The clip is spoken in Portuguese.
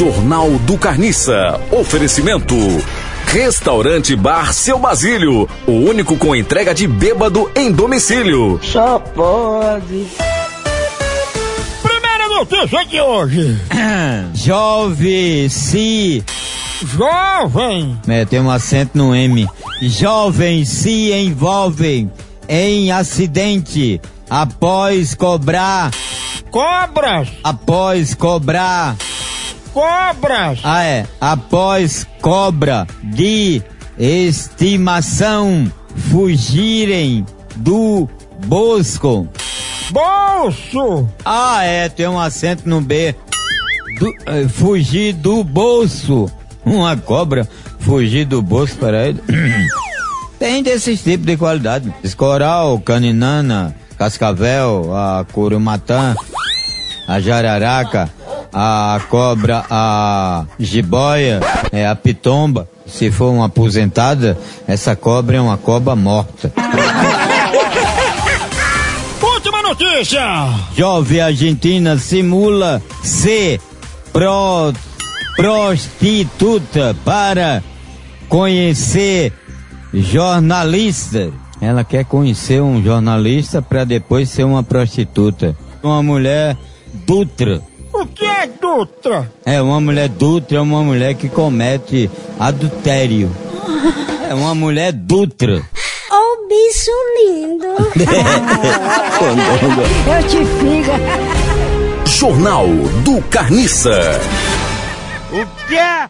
Jornal do Carniça. Oferecimento. Restaurante Bar Seu Basílio. O único com entrega de bêbado em domicílio. Só pode. Primeira notícia de hoje. Jovem se. Jovem. É, tem um acento no M. Jovens se envolvem em acidente após cobrar. Cobras. Após cobrar. Cobras. Ah, é. Após cobra de estimação fugirem do bosco. Bolso. Ah, é. Tem um acento no B. Do- eh, fugir do bolso. Uma cobra fugir do bolso para ele. Tem desses tipos de qualidade. Escoral, caninana, cascavel, a curumatã, a jararaca, a cobra, a jiboia, é a pitomba. Se for uma aposentada, essa cobra é uma cobra morta. Última notícia. Jovem argentina simula ser pro, prostituta para conhecer jornalista. Ela quer conhecer um jornalista para depois ser uma prostituta. Uma mulher Dutra. O que é Dutra? É, uma mulher Dutra é uma mulher que comete adultério. É uma mulher Dutra. Ô bicho lindo! Eu te fico. Jornal do Carniça. O que é